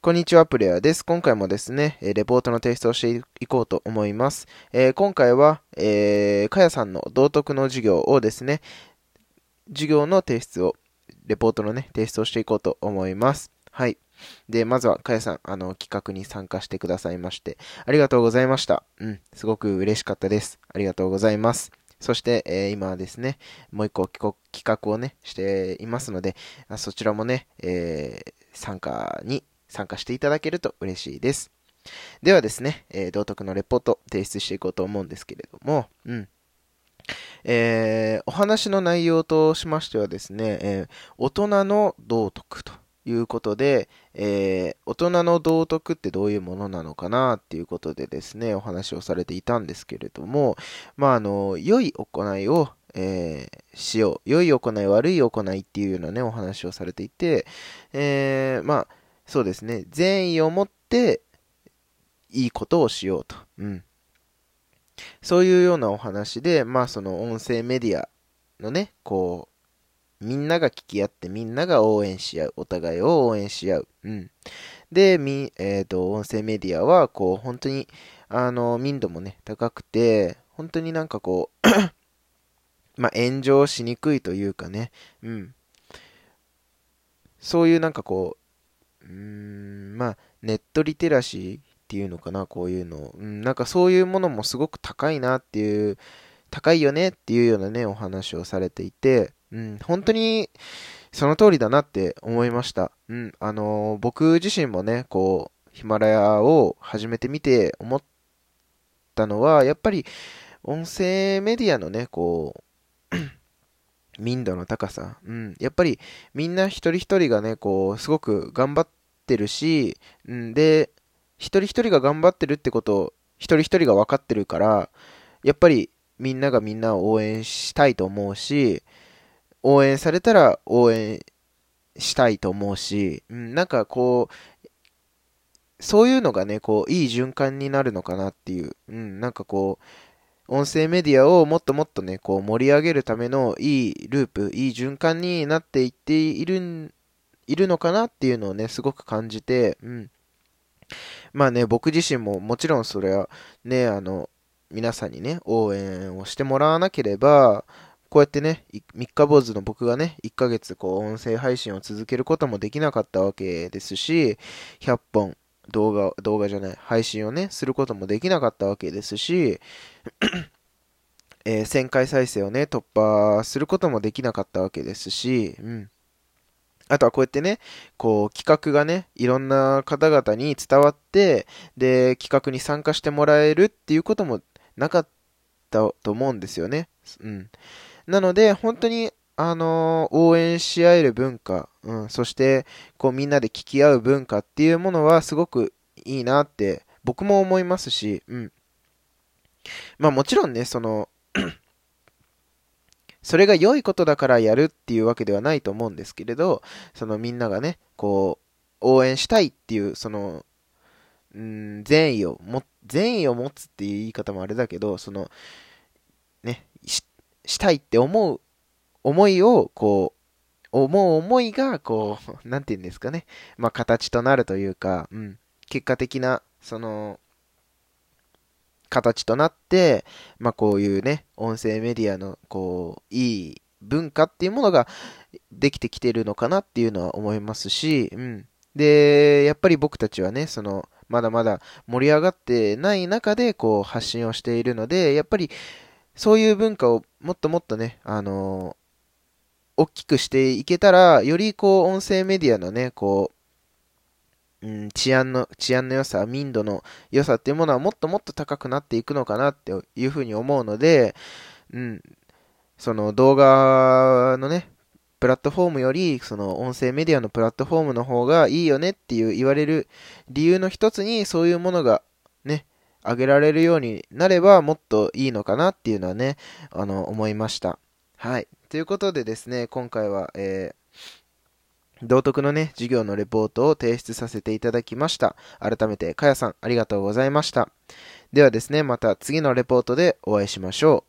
こんにちは、プレイヤーです。今回もですね、レポートの提出をしていこうと思います。えー、今回は、えー、かやさんの道徳の授業をですね、授業の提出を、レポートのね、提出をしていこうと思います。はい。で、まずは、かやさん、あの、企画に参加してくださいまして、ありがとうございました。うん、すごく嬉しかったです。ありがとうございます。そして、えー、今ですね、もう一個企画をね、していますので、そちらもね、えー、参加に参加していただけると嬉しいです。ではですね、えー、道徳のレポート提出していこうと思うんですけれども、うん。えー、お話の内容としましてはですね、えー、大人の道徳ということで、えー、大人の道徳ってどういうものなのかなっていうことでですね、お話をされていたんですけれども、まあ、あの、良い行いを、え、しよう。良い行い、悪い行いっていうようなね、お話をされていて、え、まあ、そうですね、善意を持っていいことをしようと。うん。そういうようなお話で、まあその音声メディアのね、こう、みんなが聞き合ってみんなが応援し合う。お互いを応援し合う。うん。で、み、えっ、ー、と、音声メディアは、こう、本当に、あの、民度もね、高くて、本当になんかこう まあ、炎上しにくいというかね、うん。そういうなんかこうう、ーん、まあ、ネットリテラシーっていうのかな、こういうの。うん、なんかそういうものもすごく高いなっていう、高いよねっていうようなね、お話をされていて、うん、本当にその通りだなって思いました。うん、あのー、僕自身もね、こう、ヒマラヤを始めてみて思ったのは、やっぱり音声メディアのね、こう、民度の高さ。うん。やっぱりみんな一人一人がね、こう、すごく頑張ってってるし、ん、で、一人一人が頑張ってるってことを一人一人が分かってるから、やっぱりみんながみんなを応援したいと思うし、応援されたら応援したいと思うし、うん、なんかこう、そういうのがね、こう、いい循環になるのかなっていう、うん、なんかこう、音声メディアをもっともっとね、こう盛り上げるためのいいループ、いい循環になっていっているんいるのかなっていうのをね、すごく感じて、うん。まあね、僕自身ももちろんそれはね、あの、皆さんにね、応援をしてもらわなければ、こうやってね、三日坊主の僕がね、1ヶ月こう音声配信を続けることもできなかったわけですし、100本動画、動画じゃない、配信をね、することもできなかったわけですし、えー、1000回再生をね、突破することもできなかったわけですし、うん。あとはこうやってね、こう企画がね、いろんな方々に伝わって、で、企画に参加してもらえるっていうこともなかったと思うんですよね。うん。なので、本当に、あのー、応援し合える文化、うん、そして、こうみんなで聞き合う文化っていうものはすごくいいなって僕も思いますし、うん。まあもちろんね、そのそれが良いことだからやるっていうわけではないと思うんですけれど、そのみんながね、こう、応援したいっていう、その、うん、善意をも、善意を持つっていう言い方もあれだけど、その、ね、ししたいって思う思いを、こう、思う思いが、こう、なんて言うんですかね。まあ、形となるというか、うん。結果的な、その、形となって、まあこういうね、音声メディアのこう、いい文化っていうものができてきてるのかなっていうのは思いますし、うん。で、やっぱり僕たちはね、その、まだまだ盛り上がってない中でこう発信をしているので、やっぱりそういう文化をもっともっとね、あのー、大きくしていけたら、よりこう音声メディアのね、こう、うん、治安の、治安の良さ、民度の良さっていうものはもっともっと高くなっていくのかなっていうふうに思うので、うん、その動画のね、プラットフォームより、その音声メディアのプラットフォームの方がいいよねっていう言われる理由の一つに、そういうものがね、上げられるようになればもっといいのかなっていうのはね、あの、思いました。はい。ということでですね、今回は、えー道徳のね、授業のレポートを提出させていただきました。改めて、かやさん、ありがとうございました。ではですね、また次のレポートでお会いしましょう。